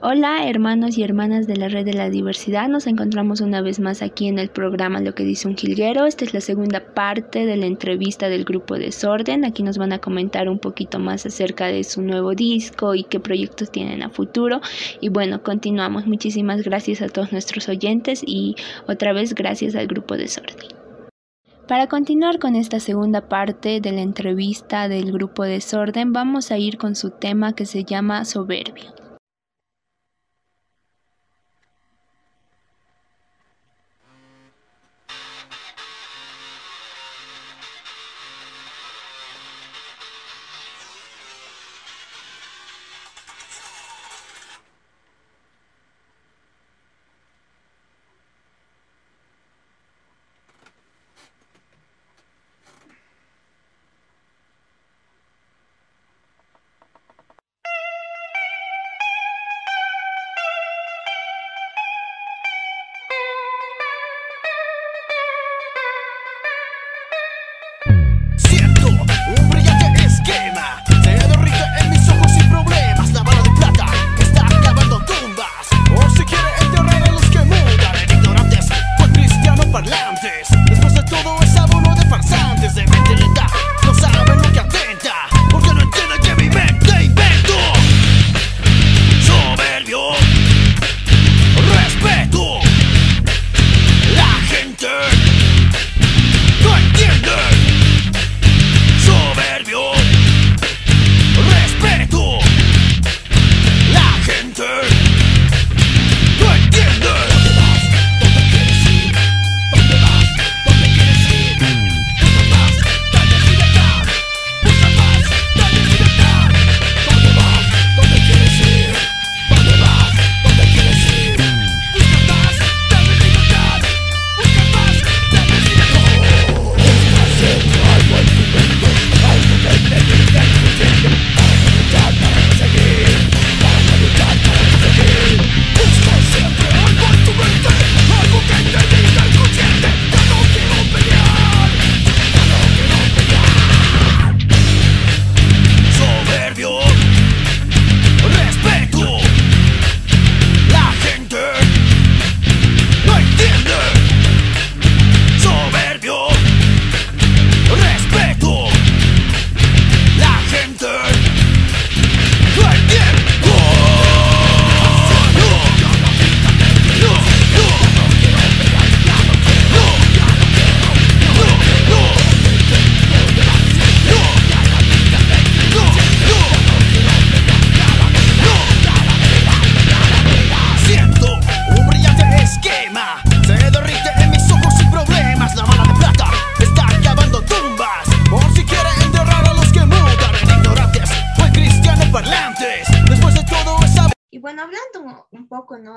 Hola hermanos y hermanas de la red de la diversidad, nos encontramos una vez más aquí en el programa Lo que dice un jilguero. Esta es la segunda parte de la entrevista del grupo Desorden. Aquí nos van a comentar un poquito más acerca de su nuevo disco y qué proyectos tienen a futuro. Y bueno, continuamos. Muchísimas gracias a todos nuestros oyentes y otra vez gracias al grupo Desorden. Para continuar con esta segunda parte de la entrevista del grupo Desorden, vamos a ir con su tema que se llama Soberbio.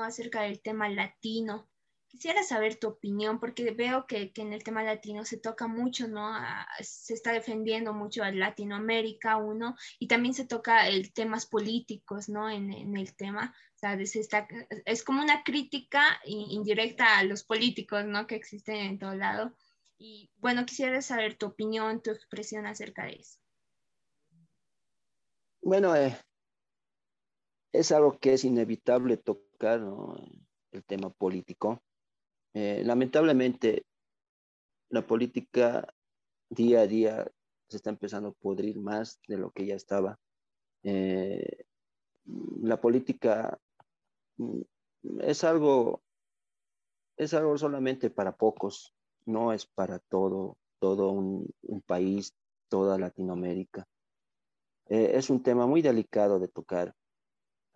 Acerca del tema latino. Quisiera saber tu opinión, porque veo que, en el tema latino se toca mucho, ¿no? se está defendiendo mucho a Latinoamérica, uno, y también se toca el temas políticos, ¿no? En, el tema. O sea, es como una crítica indirecta a los políticos, ¿no? Que existen en todo lado. Y bueno, quisiera saber tu opinión, tu expresión acerca de eso. Bueno, eh, es algo que es inevitable tocar el tema político. Eh, lamentablemente, la política día a día se está empezando a podrir más de lo que ya estaba. Eh, la política mm, es algo, es algo solamente para pocos, no es para todo, todo un, país, toda Latinoamérica. Eh, es un tema muy delicado de tocar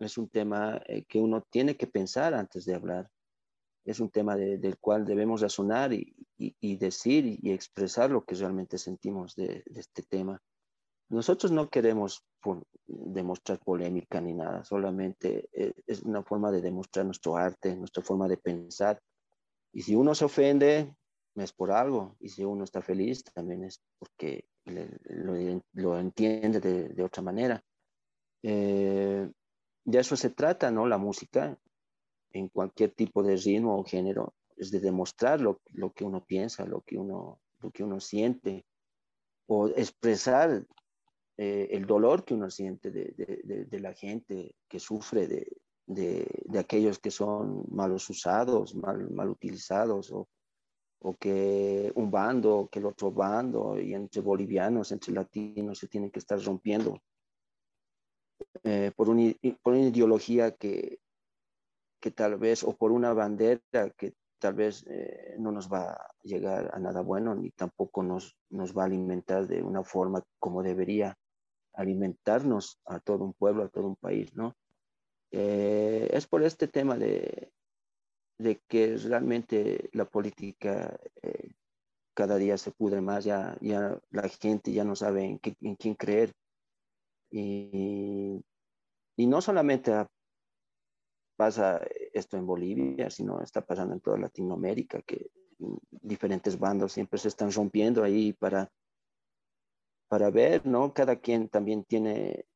es un tema eh, que uno tiene que pensar antes de hablar. Es un tema del cual debemos razonar y, decir y, expresar lo que realmente sentimos de, este tema. Nosotros no queremos demostrar polémica ni nada, solamente eh, es una forma de demostrar nuestro arte, nuestra forma de pensar. Y si uno se ofende, es por algo. Y si uno está feliz, también es porque lo, entiende de, otra manera. Eh, de eso se trata, ¿no? La música, en cualquier tipo de ritmo o género, es de demostrar lo, que uno piensa, lo que uno, lo que uno siente, o expresar eh, el dolor que uno siente de, la gente que sufre de, aquellos que son malos usados, mal, mal utilizados, o, o, que un bando, que el otro bando, y entre bolivianos, entre latinos, se tienen que estar rompiendo eh, por, por, una ideología que, que tal vez, o por una bandera que tal vez eh, no nos va a llegar a nada bueno, ni tampoco nos, nos va a alimentar de una forma como debería alimentarnos a todo un pueblo, a todo un país, ¿no? Eh, es por este tema de, de que realmente la política eh, cada día se pudre más, ya, ya la gente ya no sabe en, en quién creer. Y, y no solamente pasa esto en Bolivia, sino está pasando en toda Latinoamérica, que diferentes bandos siempre se están rompiendo ahí para, para ver, ¿no? Cada quien también tiene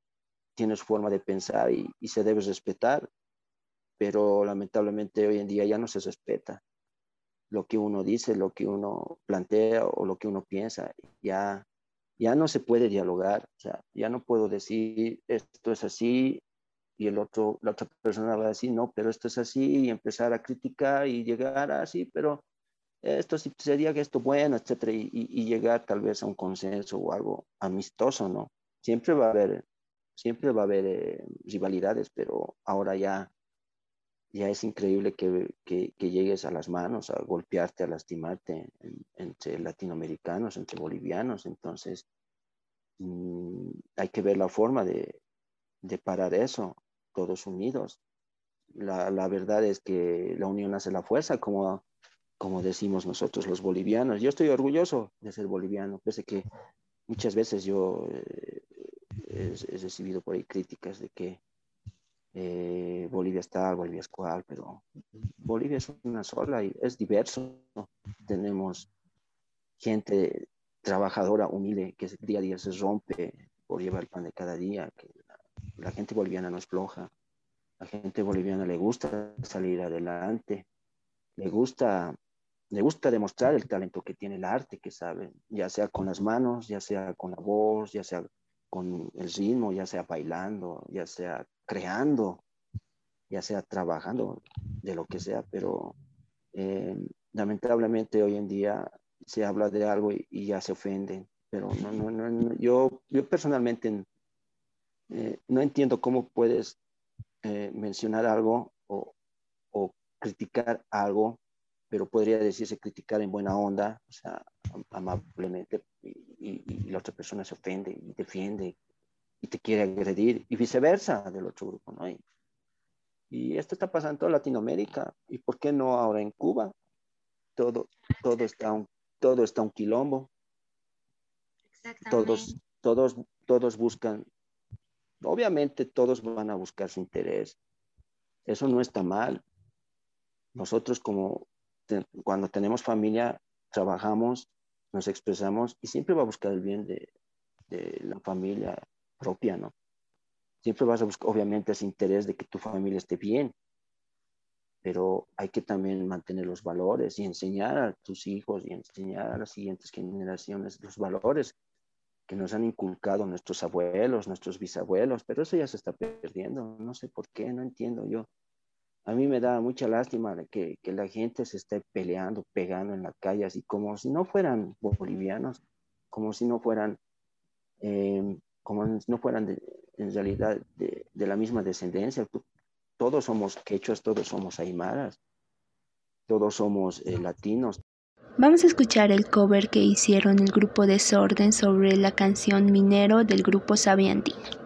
tiene su forma de pensar y, se debe respetar, pero lamentablemente hoy en día ya no se respeta lo que uno dice, lo que uno plantea o lo que uno piensa, ya, ya no se puede dialogar, o ya no puedo decir esto es así y el otro, la otra persona va a decir no, pero esto es así y empezar a criticar y llegar así, pero esto sí sería que esto bueno, etcétera, y, y llegar tal vez a un consenso o algo amistoso, ¿no? Siempre va a haber siempre va a haber eh, rivalidades, pero ahora ya, ya es increíble que, que, llegues a las manos, a golpearte, a lastimarte entre latinoamericanos, entre bolivianos. Entonces, mm, hay que ver la forma de, de parar eso, todos unidos. La, la, verdad es que la unión hace la fuerza, como, como decimos nosotros los bolivianos. Yo estoy orgulloso de ser boliviano, pese que muchas veces yo eh, he, recibido por ahí críticas de que eh, Bolivia está, Bolivia es cual, pero Bolivia es una sola y es diverso. Tenemos gente trabajadora, humilde, que día a día se rompe por llevar el pan de cada día, que la, gente boliviana no es floja, la gente boliviana le gusta salir adelante, le gusta, le gusta demostrar el talento que tiene el arte, que sabe, ya sea con las manos, ya sea con la voz, ya sea con el ritmo, ya sea bailando, ya sea creando, ya sea trabajando, de lo que sea, pero eh, lamentablemente hoy en día se habla de algo y, ya se ofenden, pero no, no, no, yo, yo personalmente eh, no entiendo cómo puedes eh, mencionar algo o, o criticar algo pero podría decirse criticar en buena onda, o sea, amablemente, y, la otra persona se ofende y defiende y te quiere agredir, y viceversa del otro grupo, ¿no? Y, y esto está pasando en toda Latinoamérica, y ¿por qué no ahora en Cuba? Todo, todo, está, un, todo está un quilombo. Todos, todos, todos buscan, obviamente todos van a buscar su interés. Eso no está mal. Nosotros como cuando tenemos familia, trabajamos, nos expresamos y siempre va a buscar el bien de, de la familia propia, ¿no? Siempre vas a buscar, obviamente, ese interés de que tu familia esté bien, pero hay que también mantener los valores y enseñar a tus hijos y enseñar a las siguientes generaciones los valores que nos han inculcado nuestros abuelos, nuestros bisabuelos, pero eso ya se está perdiendo, no sé por qué, no entiendo yo a mí me da mucha lástima que, la gente se esté peleando, pegando en la calle, así como si no fueran bolivianos, como si no fueran, eh, como no fueran en realidad de, de, la misma descendencia. Todos somos quechuas, todos somos aymaras, todos somos eh, latinos. Vamos a escuchar el cover que hicieron el grupo Desorden sobre la canción Minero del grupo Sabiandina.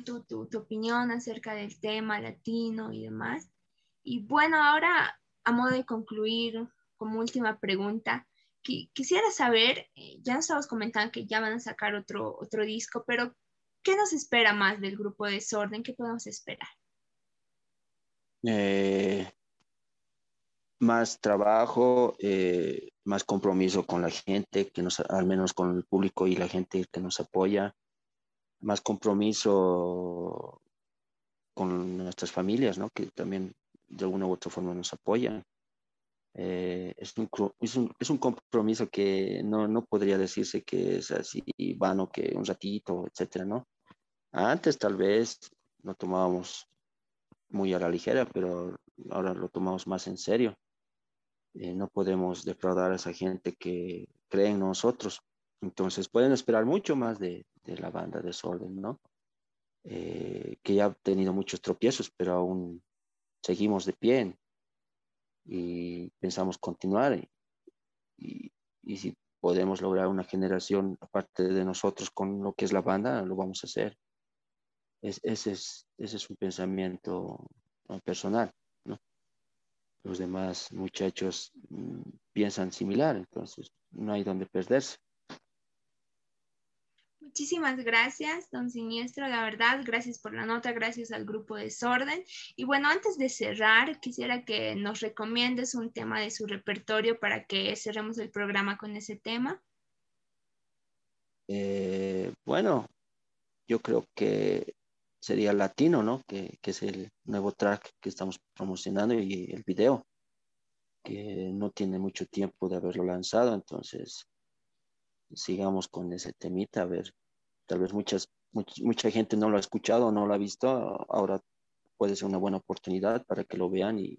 Tu, tu, tu opinión acerca del tema latino y demás. Y bueno, ahora, a modo de concluir, como última pregunta, qui- quisiera saber, eh, ya nos estabas comentando que ya van a sacar otro, otro disco, pero ¿qué nos espera más del grupo Desorden? ¿Qué podemos esperar? Eh, más trabajo, eh, más compromiso con la gente, que nos, al menos con el público y la gente que nos apoya, más compromiso con nuestras familias, ¿no? Que también de alguna u otra forma nos apoyan. Eh, es, un, es, un, es un compromiso que no, no podría decirse que es así vano, que un ratito, etcétera, ¿no? Antes tal vez lo tomábamos muy a la ligera, pero ahora lo tomamos más en serio. Eh, no podemos defraudar a esa gente que cree en nosotros. Entonces pueden esperar mucho más de, de la banda Desorden, ¿no? Eh, que ya ha tenido muchos tropiezos, pero aún seguimos de pie y pensamos continuar. Y, y, si podemos lograr una generación aparte de nosotros con lo que es la banda, lo vamos a hacer. Es, ese, es, ese es un pensamiento personal, ¿no? Los demás muchachos mm, piensan similar, entonces no hay donde perderse. Muchísimas gracias, don Siniestro, la verdad, gracias por la nota, gracias al grupo Desorden. Y bueno, antes de cerrar, quisiera que nos recomiendes un tema de su repertorio para que cerremos el programa con ese tema. Eh, bueno, yo creo que sería Latino, ¿no? Que, que, es el nuevo track que estamos promocionando y el video, que no tiene mucho tiempo de haberlo lanzado, entonces sigamos con ese temita, a ver, tal vez muchas, much, mucha gente no lo ha escuchado, no lo ha visto, ahora puede ser una buena oportunidad para que lo vean y,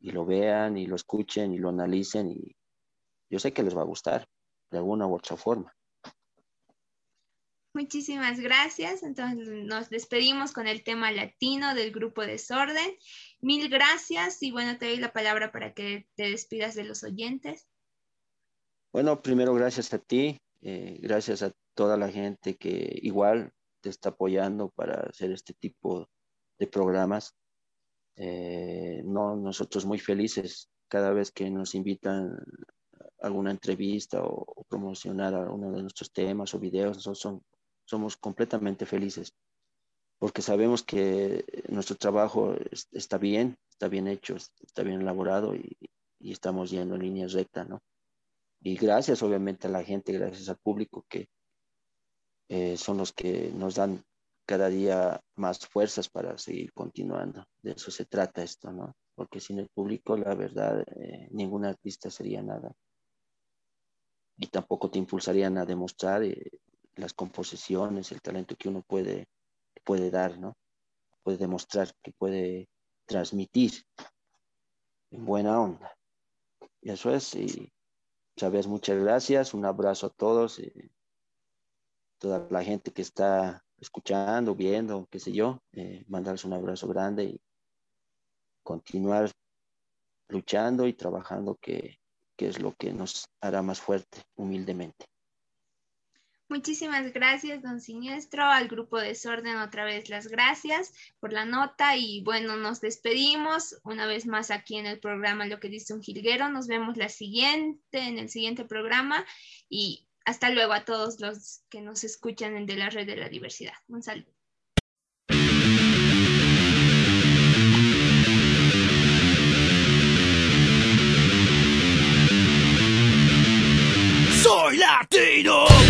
y lo vean y lo escuchen y lo analicen y yo sé que les va a gustar de alguna u otra forma. Muchísimas gracias. Entonces nos despedimos con el tema latino del grupo Desorden. Mil gracias y bueno, te doy la palabra para que te despidas de los oyentes. Bueno, primero gracias a ti, eh, gracias a toda la gente que igual te está apoyando para hacer este tipo de programas. Eh, no, nosotros muy felices cada vez que nos invitan a alguna entrevista o, promocionar alguno de nuestros temas o videos, nosotros son, somos completamente felices porque sabemos que nuestro trabajo es, está bien, está bien hecho, está bien elaborado y, y estamos yendo en línea recta, ¿no? Y gracias obviamente a la gente, gracias al público que eh, son los que nos dan cada día más fuerzas para seguir continuando. De eso se trata esto, ¿no? Porque sin el público, la verdad, eh, ningún artista sería nada. y tampoco te impulsarían a demostrar eh, las composiciones, el talento que uno puede, puede dar, ¿no? Puede demostrar, que puede transmitir en buena onda. Y eso es, y sabes, muchas gracias, un abrazo a todos, eh, toda la gente que está escuchando, viendo, qué sé yo, eh, mandarles un abrazo grande y continuar luchando y trabajando, que, que es lo que nos hará más fuerte, humildemente. Muchísimas gracias, don Siniestro, al grupo Desorden otra vez las gracias por la nota y bueno, nos despedimos una vez más aquí en el programa Lo que dice un jilguero. Nos vemos la siguiente, en el siguiente programa y hasta luego a todos los que nos escuchan en de la red de la diversidad. Un saludo. Soy latino.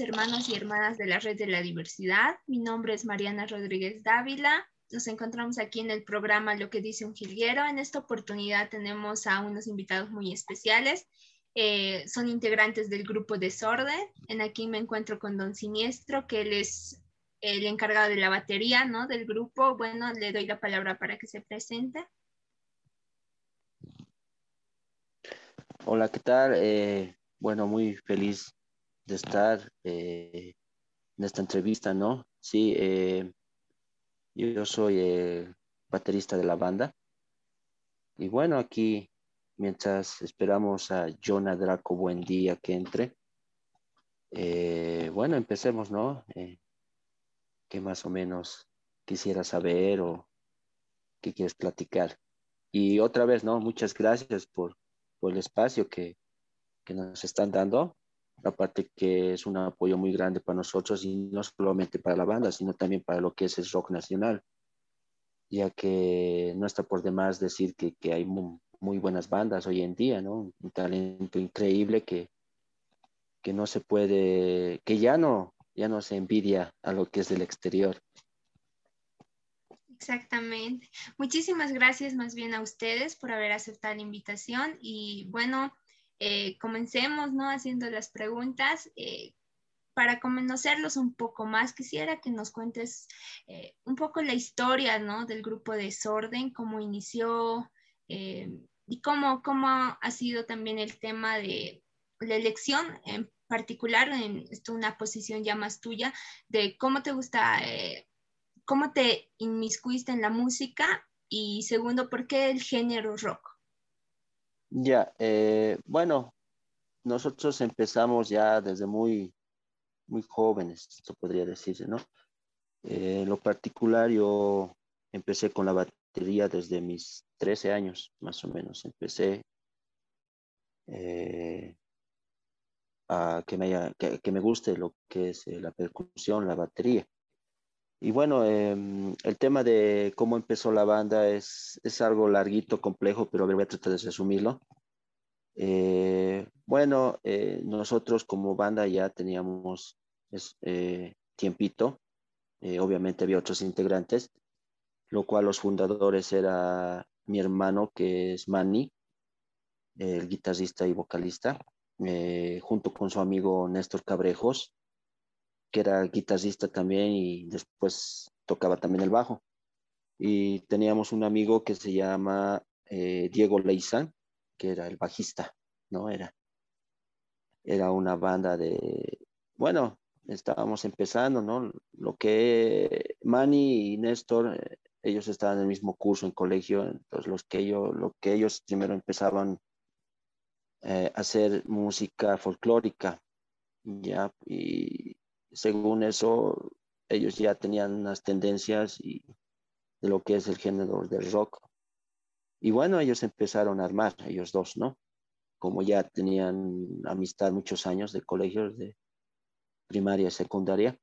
Hermanos y hermanas de la Red de la Diversidad. Mi nombre es Mariana Rodríguez Dávila. Nos encontramos aquí en el programa Lo que dice un jilguero. En esta oportunidad tenemos a unos invitados muy especiales. Eh, son integrantes del grupo Desorden. En aquí me encuentro con Don Siniestro, que él es el encargado de la batería ¿no? del grupo. Bueno, le doy la palabra para que se presente. Hola, ¿qué tal? Eh, bueno, muy feliz de estar eh, en esta entrevista, ¿no? Sí, eh, yo soy el baterista de la banda. Y bueno, aquí, mientras esperamos a Jonah Draco Buen Día que entre, bueno, empecemos, ¿no? ¿Qué más o menos quisiera saber o qué quieres platicar? Y otra vez, ¿no? Muchas gracias por, por el espacio que, que nos están dando. Aparte que es un apoyo muy grande para nosotros y no solamente para la banda, sino también para lo que es el rock nacional, ya que no está por demás decir que, que hay muy, muy, buenas bandas hoy en día, ¿no? Un talento increíble que, que no se puede, que ya no, ya no se envidia a lo que es del exterior. Exactamente. Muchísimas gracias más bien a ustedes por haber aceptado la invitación y bueno, eh, comencemos, ¿no? Haciendo las preguntas. Eh, para conocerlos un poco más, quisiera que nos cuentes eh, un poco la historia, ¿no? Del grupo Desorden, cómo inició y cómo, cómo ha sido también el tema de la elección en particular, en esto una posición ya más tuya, de cómo te gusta ¿Cómo te inmiscuiste en la música? Y segundo, ¿por qué el género rock? Ya, eh, bueno, nosotros empezamos ya desde muy, muy jóvenes, esto podría decirse, ¿no? Eh, en lo particular, yo empecé con la batería desde mis 13 años, más o menos. Empecé eh, a que me, que me guste lo que es la percusión, la batería. Y bueno, em, el tema de cómo empezó la banda es, es algo larguito, complejo, pero voy a tratar de resumirlo. Eh, bueno, eh, nosotros como banda ya teníamos eh, tiempito, obviamente había otros integrantes, lo cual los fundadores era mi hermano que es Manny, el guitarrista y vocalista, junto con su amigo Néstor Cabrejos, que era guitarrista también y después tocaba también el bajo. Y teníamos un amigo que se llama eh, Diego Leizán, que era el bajista, ¿no? Era, era una banda de, bueno, estábamos empezando, ¿no? Lo que Manny y Néstor, eh, ellos estaban en el mismo curso en colegio, entonces los que ellos, lo que ellos primero empezaban eh, a hacer música folclórica, ya, y según eso, ellos ya tenían unas tendencias de lo que es el género del rock. Y bueno, ellos empezaron a armar, ellos dos, ¿no? Como ya tenían amistad muchos años de colegios de primaria y secundaria.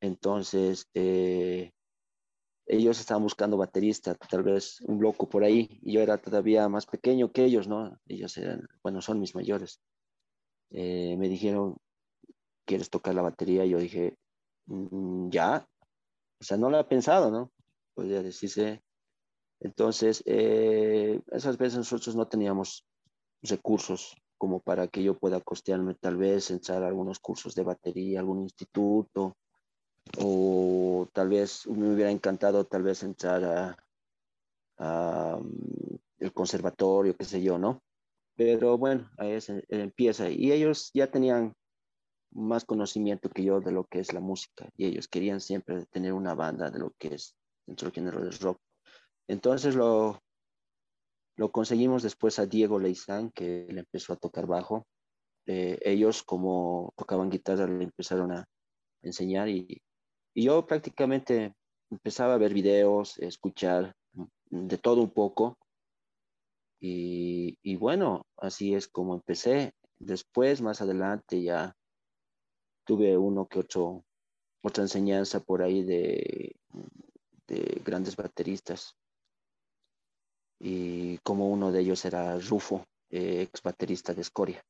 Entonces, eh, ellos estaban buscando baterista, tal vez un loco por ahí. Y yo era todavía más pequeño que ellos, ¿no? Ellos eran, bueno, son mis mayores. Eh, me dijeron, ¿quieres tocar la batería? Yo dije, mm, ya, o sea, no lo he pensado, ¿no? Podría decirse. Entonces, eh, esas veces nosotros no teníamos recursos como para que yo pueda costearme tal vez entrar a algunos cursos de batería, algún instituto, o tal vez me hubiera encantado tal vez entrar a, mm, el conservatorio, qué sé yo, ¿no? Pero bueno, ahí se, empieza. Y ellos ya tenían más conocimiento que yo de lo que es la música y ellos querían siempre tener una banda de lo que es dentro del género del rock. Entonces lo, lo conseguimos después a Diego Leizán, que le empezó a tocar bajo. Eh, ellos como tocaban guitarra le empezaron a enseñar y, y yo prácticamente empezaba a ver videos, escuchar de todo un poco. Y, y, bueno, así es como empecé. Después, más adelante, ya tuve uno que otro, otra enseñanza por ahí de, de grandes bateristas. Y como uno de ellos era Rufo, ex baterista de Escoria.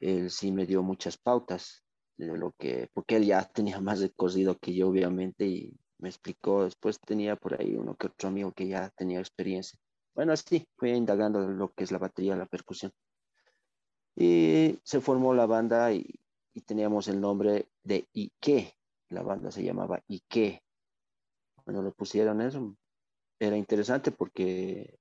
él sí me dio muchas pautas de lo que, porque él ya tenía más recorrido que yo, obviamente, y me explicó. Después tenía por ahí uno que otro amigo que ya tenía experiencia. Bueno, así fui indagando lo que es la batería, la percusión. Y se formó la banda y, y teníamos el nombre de Ike. La banda se llamaba Ike. Cuando le pusieron eso, era interesante porque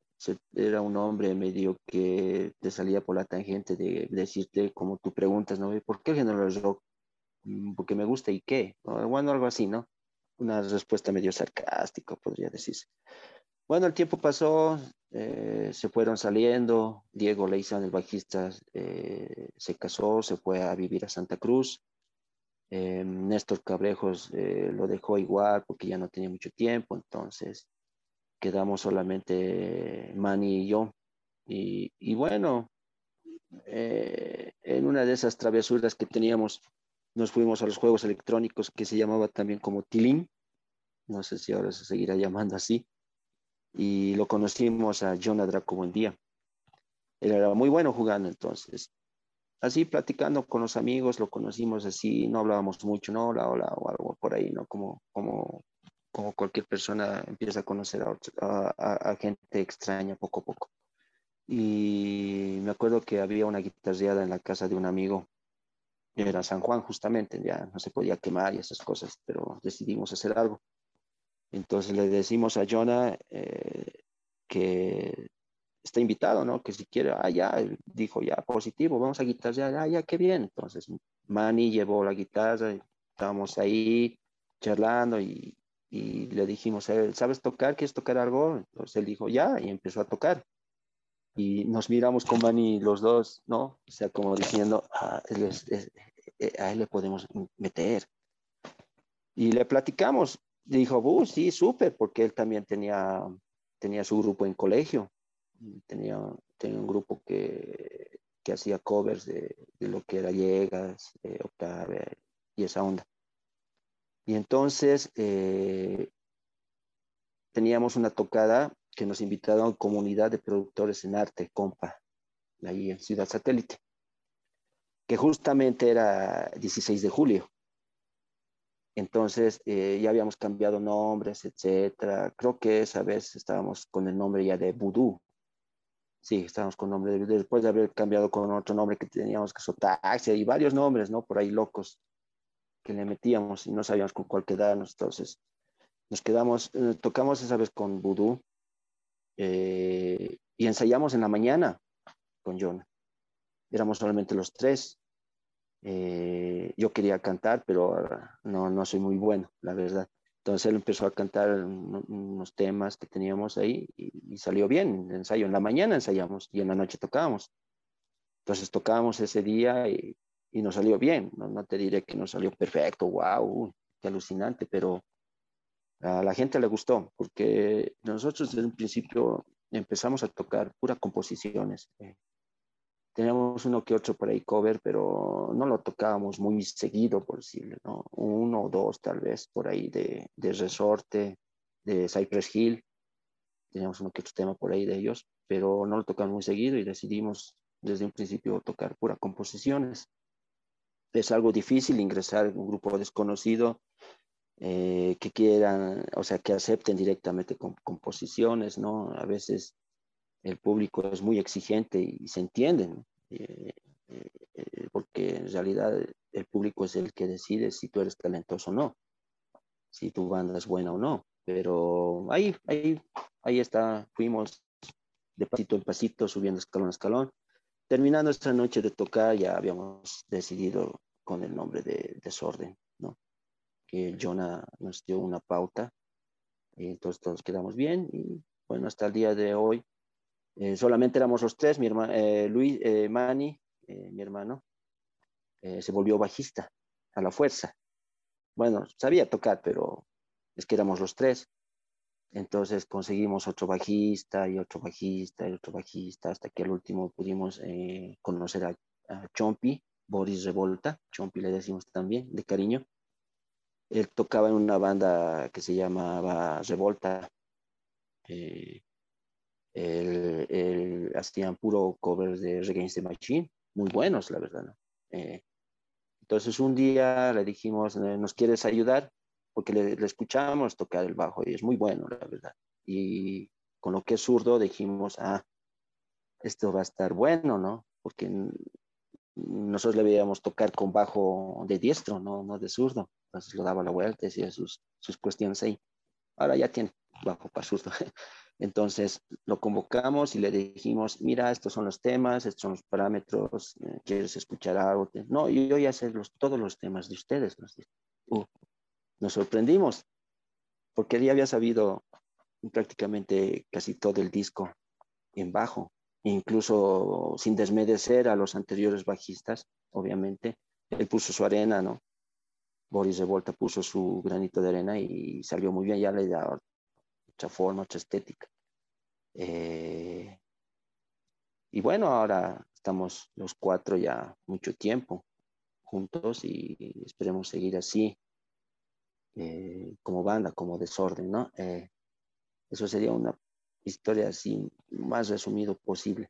era un hombre medio que te salía por la tangente de decirte, como tú preguntas, ¿no? ¿Por qué el género rock? "Mm, Porque me gusta ¿no? Bueno, algo así, ¿no? Una respuesta medio sarcástica, podría decirse. Bueno, el tiempo pasó, eh, se fueron saliendo, Diego Leizan, el bajista, eh, se casó, se fue a vivir a Santa Cruz, eh, Néstor Cabrejos eh, lo dejó igual porque ya no tenía mucho tiempo, entonces quedamos solamente Manny y yo. Y, y bueno, eh, en una de esas travesuras que teníamos, nos fuimos a los juegos electrónicos que se llamaba también como Tilín, no sé si ahora se seguirá llamando así, y lo conocimos a Jonah Draco buen día. Él era muy bueno jugando entonces. Así platicando con los amigos, lo conocimos así, no hablábamos mucho, no, hola, hola, o algo por ahí, ¿no? Como, como, como cualquier persona empieza a conocer a, a- a gente extraña poco a poco. Y me acuerdo que había una guitarreada en la casa de un amigo, era San Juan justamente, ya no se podía quemar y esas cosas, pero decidimos hacer algo. Entonces le decimos a Jonah eh, que está invitado, ¿no? Que si quiere, ah, ya, dijo, ya, positivo, vamos a guitarrear, ah, ya, qué bien. Entonces Manny llevó la guitarra, estábamos ahí charlando y, le dijimos ¿sabes tocar? ¿Quieres tocar algo? Entonces él dijo, ya, y empezó a tocar. Y nos miramos con Manny los dos, ¿no? O sea, como diciendo, "Ah, eh, a él le podemos meter. Y le platicamos. Dijo, uh, sí, súper, porque él también tenía, tenía su grupo en colegio. Tenía, tenía un grupo que, que hacía covers de, de lo que era Llegas, eh, Octave y esa onda. Y entonces eh, teníamos una tocada que nos invitaron a comunidad de productores en arte, compa, ahí en Ciudad Satélite, que justamente era 16 de julio. Entonces eh, ya habíamos cambiado nombres, etcétera. Creo que esa vez estábamos con el nombre ya de Voodoo. Sí, estábamos con nombre de Voodoo. Después de haber cambiado con otro nombre que teníamos que Sotaxia y varios nombres, ¿no? Por ahí locos que le metíamos y no sabíamos con cuál quedarnos. Entonces nos quedamos, eh, tocamos esa vez con Voodoo eh, y ensayamos en la mañana con John. Éramos solamente los tres. Eh, yo quería cantar, pero no, no soy muy bueno, la verdad. Entonces él empezó a cantar un- unos temas que teníamos ahí y, salió bien. El ensayo en la mañana ensayamos y en la noche tocábamos. Entonces tocábamos ese día y, y nos salió bien. No, te diré que nos salió perfecto, wow, qué alucinante, pero a la gente le gustó porque nosotros desde un principio empezamos a tocar pura composiciones. eh, Teníamos uno que otro por ahí cover, pero no lo tocábamos muy seguido, por decirlo, ¿no? Uno o dos tal vez por ahí de, de Resorte, de Cypress Hill. Teníamos uno que otro tema por ahí de ellos, pero no lo tocamos muy seguido y decidimos desde un principio tocar pura composiciones. Es algo difícil ingresar en un grupo desconocido eh, que quieran, o sea, que acepten directamente con composiciones, ¿no? A veces el público es muy exigente y se entiende, ¿no? Eh, eh, eh, porque en realidad el público es el que decide si tú eres talentoso o no, si tu banda es buena o no. Pero ahí, ahí, ahí está, fuimos de pasito en pasito, subiendo escalón a escalón. Terminando esta noche de tocar, ya habíamos decidido con el nombre de Desorden, ¿no? Que Jonah nos dio una pauta, y entonces todos quedamos bien y bueno, hasta el día de hoy eh, solamente éramos los tres, mi hermano, eh, Luis, eh, Manny, eh, mi hermano, se volvió bajista a la fuerza. Bueno, sabía tocar, pero es que éramos los tres. Entonces conseguimos otro bajista y otro bajista y otro bajista, hasta que al último pudimos conocer a, a Chompi, Boris Revolta, Chompi le decimos también, de cariño. Él tocaba en una banda que se llamaba Revolta. Hacían puro covers de Reggae the Machine, muy buenos, la verdad. ¿no? Eh, entonces un día le dijimos, eh, ¿nos quieres ayudar? Porque le, le escuchábamos tocar el bajo y es muy bueno, la verdad. Y con lo que es zurdo dijimos, ah, esto va a estar bueno, ¿no? Porque nosotros le veíamos tocar con bajo de diestro, no, no de zurdo. Entonces lo daba la vuelta, hacía sus, sus cuestiones ahí. Ahora ya tiene bajo zurdo. Entonces lo convocamos y le dijimos, mira, estos son los temas, estos son los parámetros, eh, ¿quieres escuchar algo? No, yo ya sé los, todos los temas de ustedes. Nos. Uh, nos sorprendimos, porque él ya había sabido prácticamente casi todo el disco en bajo, incluso sin desmerecer a los anteriores bajistas, obviamente. Él puso su arena, ¿no? Boris Revolta puso su granito de arena y salió muy bien, ya le da otra forma, otra estética. Eh, y bueno, ahora estamos los cuatro ya mucho tiempo juntos y esperemos seguir así eh, como banda, como desorden, ¿no? Eh, eso sería una historia así más resumido posible.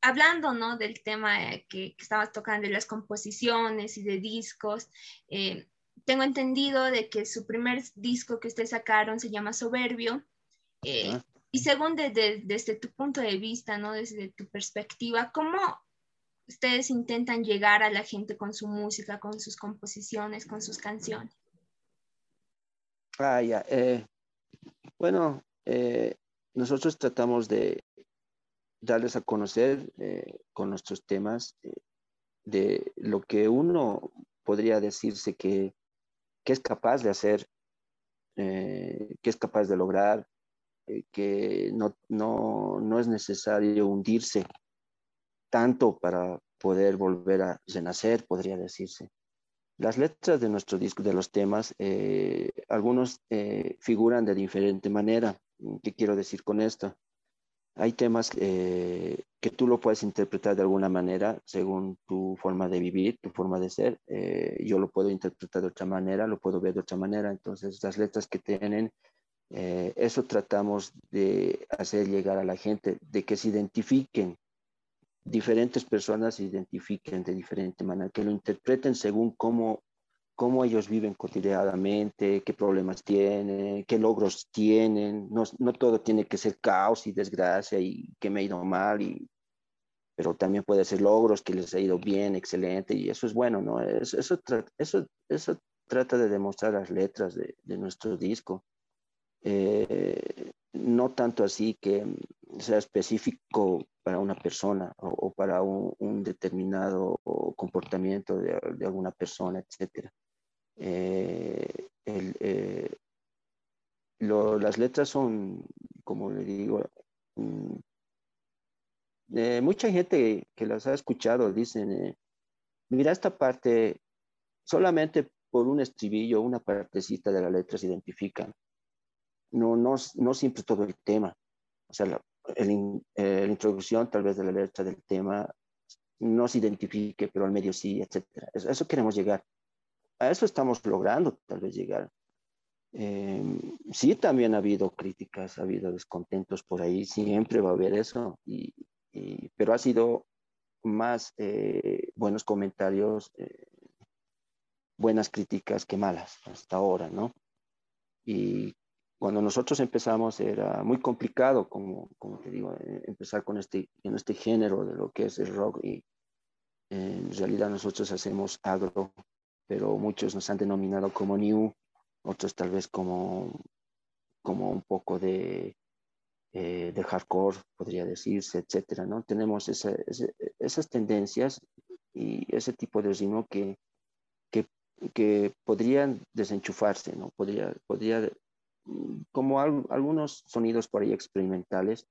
Hablando, ¿no? Del tema eh, que, que estabas tocando de las composiciones y de discos, eh, tengo entendido de que su primer disco que ustedes sacaron se llama Soberbio Eh, Ah. y según de- de- desde tu punto de vista, ¿no? Desde tu perspectiva, ¿cómo ustedes intentan llegar a la gente con su música, con sus composiciones, con sus canciones? Ah, ya. eh, bueno, eh, nosotros tratamos de darles a conocer eh, con nuestros temas eh, de lo que uno podría decirse que, que es capaz de hacer, eh, que es capaz de lograr, eh, que no, no, no es necesario hundirse tanto para poder volver a renacer, podría decirse. Las letras de nuestro disco, de los temas, eh, algunos eh, figuran de diferente manera. ¿Qué quiero decir con esto? Hay temas que tú lo puedes interpretar de alguna manera según tu forma de vivir, tu forma de ser. Eh, yo lo puedo interpretar de otra manera, lo puedo ver de otra manera. Entonces, las letras que tienen, eh, eso tratamos de hacer llegar a la gente, de que se identifiquen diferentes personas se identifiquen de diferente manera, que lo interpreten según cómo, cómo ellos viven cotidianamente, qué problemas tienen, qué logros tienen. No, no todo tiene que ser caos y desgracia y que me ha ido mal, y, pero también puede ser logros que les ha ido bien, excelente, y eso es bueno, ¿no? Eso, eso, eso, eso trata de demostrar las letras de, de nuestro disco. Eh, no tanto así que sea específico para una persona o, o para un, un determinado comportamiento de, de alguna persona, etc. Eh, el, eh, lo- las letras son, como le digo, mm, eh, mucha gente que las ha escuchado dicen, eh, mira esta parte, solamente por un estribillo, una partecita de la letra se identifican. No, no, no siempre todo el tema. O sea, la, el eh, la introducción tal vez de la letra del tema no se identifique, pero al medio sí, etcétera. Eso, eso queremos llegar. A eso estamos logrando tal vez llegar. Eh, sí, también ha habido críticas, ha habido descontentos por ahí, siempre va a haber eso, y, y- pero ha sido más eh, buenos comentarios, eh, buenas críticas que malas hasta ahora, ¿no? Y cuando nosotros empezamos era muy complicado, como, como te digo, eh, empezar con este, en este género de lo que es el rock y en realidad nosotros hacemos agro, pero muchos nos han denominado como new, otros tal vez como, como un poco de, eh, de hardcore, podría decirse, etcétera, ¿no? Tenemos esa, ese- esas tendencias y ese tipo de ritmo que, que, que podrían desenchufarse, ¿no? Podría, podría como al- algunos sonidos por ahí experimentales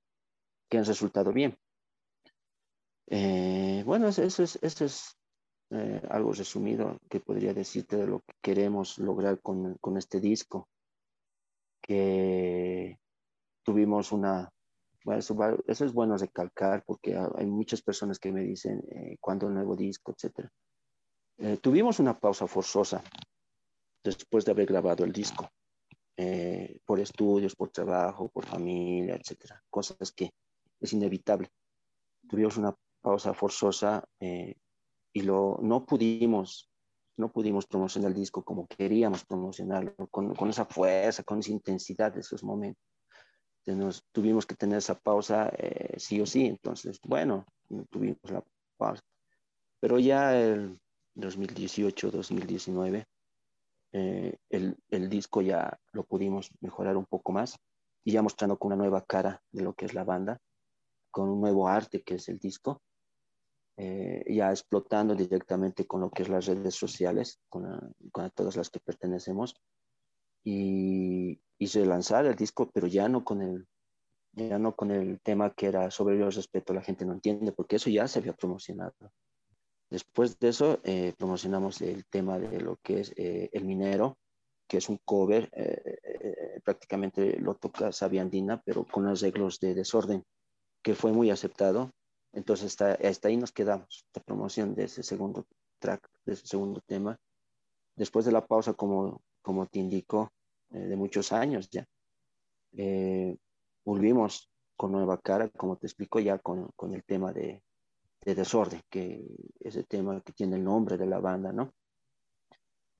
que han resultado bien. Eh, bueno, eso es, eso es eh, algo resumido que podría decirte de lo que queremos lograr con, con este disco, que tuvimos una, bueno, eso, va- eso es bueno recalcar porque ha- hay muchas personas que me dicen eh, cuándo el nuevo disco, etcétera. Eh, tuvimos una pausa forzosa después de haber grabado el disco, eh, por estudios, por trabajo, por familia, etcétera, cosas que es inevitable. Tuvimos una pausa forzosa eh, y lo, no pudimos, no pudimos promocionar el disco como queríamos promocionarlo, con, con esa fuerza, con esa intensidad de esos momentos. Entonces, tuvimos que tener esa pausa eh, sí o sí, entonces, bueno, tuvimos la pausa. Pero ya el 2018, 2019, eh, el, el disco ya lo pudimos mejorar un poco más y ya mostrando con una nueva cara de lo que es la banda, con un nuevo arte que es el disco, eh, ya explotando directamente con lo que es las redes sociales, con, todas las que pertenecemos, y, y relanzar el disco, pero ya no con el ya no con el tema que era sobre el respeto, la gente no entiende, porque eso ya se había promocionado. Después de eso, eh, promocionamos el tema de lo que es eh, El Minero, que es un cover, prácticamente lo toca Sabia Andina, pero con arreglos de desorden, que fue muy aceptado. Entonces, hasta, hasta ahí nos quedamos, la promoción de ese segundo track, de ese segundo tema. Después de la pausa, como, como te indico, eh, de muchos años ya, eh, volvimos con nueva cara, como te explico, ya con, con el tema de, de desorden, que es el tema que tiene el nombre de la banda, ¿no?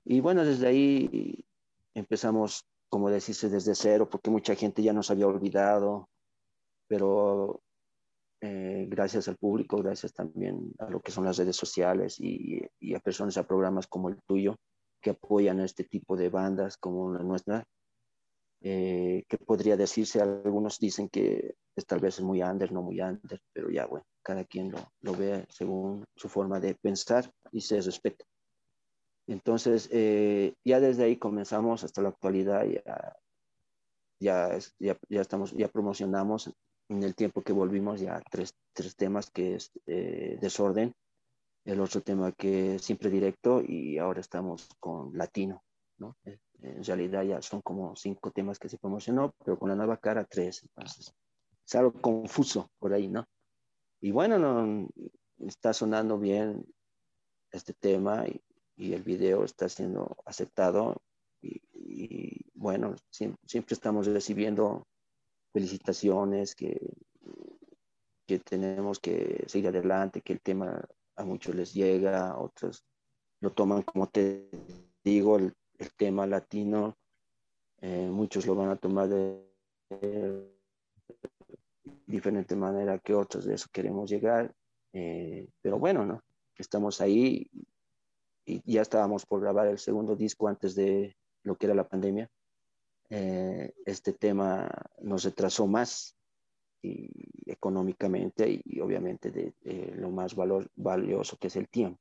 Y bueno, desde ahí empezamos como decirse, desde cero, porque mucha gente ya nos había olvidado, pero eh, gracias al público, gracias también a lo que son las redes sociales y, y, a personas, a programas como el tuyo, que apoyan a este tipo de bandas como la nuestra, eh, que podría decirse, algunos dicen que es, tal vez es muy under, no muy under, pero ya bueno, cada quien lo, lo ve según su forma de pensar y se respeta. Entonces, eh, ya desde ahí comenzamos hasta la actualidad, ya, ya, ya, ya, estamos, ya promocionamos en el tiempo que volvimos ya tres, tres temas que es eh, desorden, el otro tema que es siempre directo y ahora estamos con latino, ¿no? Eh, en realidad ya son como cinco temas que se promocionó, pero con la nueva cara tres, entonces es algo confuso por ahí, ¿no? Y bueno, no, está sonando bien este tema y, y el video está siendo aceptado y, y bueno, siempre, siempre estamos recibiendo felicitaciones, que, que tenemos que seguir adelante, que el tema a muchos les llega, a otros lo toman como te digo, el, el tema latino, eh, muchos lo van a tomar de, de, diferente manera que otros, de eso queremos llegar, eh, pero bueno, ¿no? Estamos ahí y ya estábamos por grabar el segundo disco antes de lo que era la pandemia eh, este tema nos retrasó más y, económicamente y, y obviamente de, de, lo más valor, valioso que es el tiempo.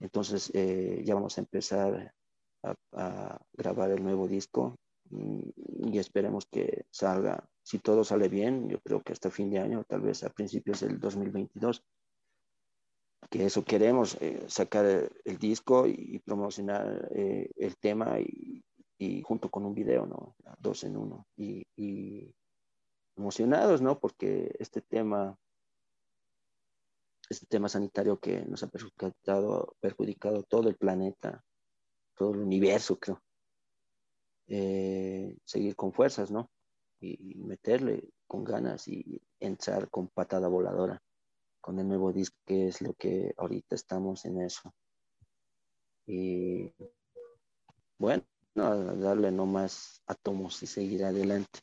Entonces eh, ya vamos a empezar a, a, grabar el nuevo disco y esperemos que salga, si todo sale bien, yo creo que hasta fin de año, tal vez a principios del 2022, que eso queremos, eh, sacar el, el, disco y, promocionar eh, el tema y, y junto con un video, ¿no? Dos en uno. Y, y, emocionados, ¿no? Porque este tema, este tema sanitario que nos ha perjudicado, perjudicado todo el planeta, todo el universo, creo. Eh, seguir con fuerzas, ¿no? Y, y meterle con ganas y entrar con patada voladora con el nuevo disco, que es lo que ahorita estamos en eso. Y bueno, no, darle no más átomos y seguir adelante.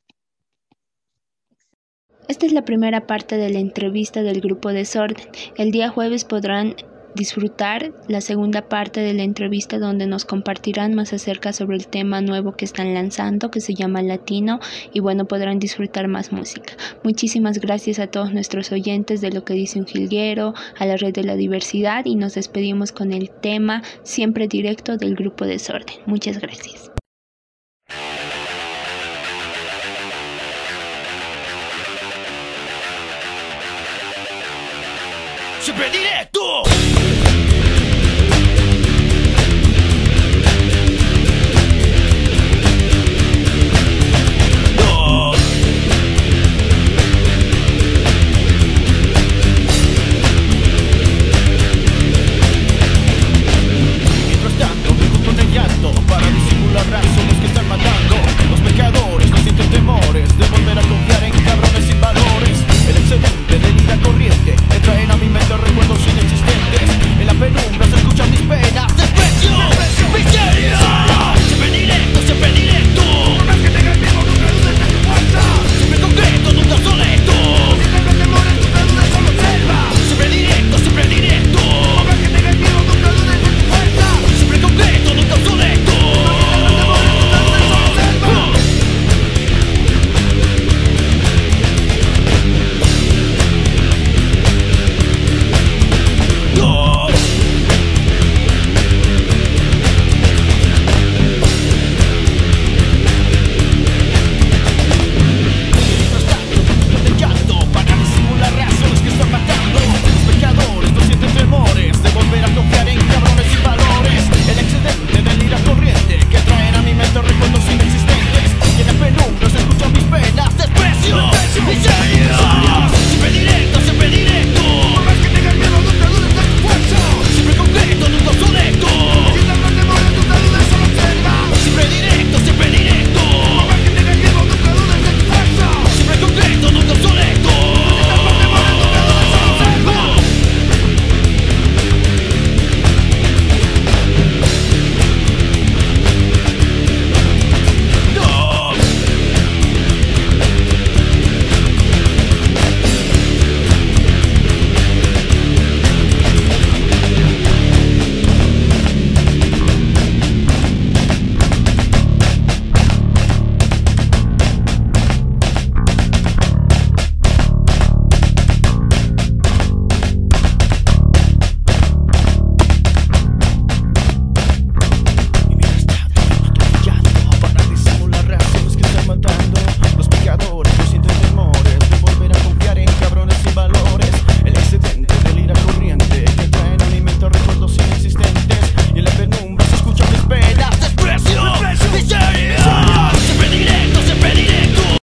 Esta es la primera parte de la entrevista del grupo Desorden. El día jueves podrán disfrutar la segunda parte de la entrevista donde nos compartirán más acerca sobre el tema nuevo que están lanzando que se llama Latino y bueno podrán disfrutar más música. Muchísimas gracias a todos nuestros oyentes de lo que dice un jilguero, a la red de la diversidad y nos despedimos con el tema siempre directo del grupo Desorden. Muchas gracias. Siempre directo.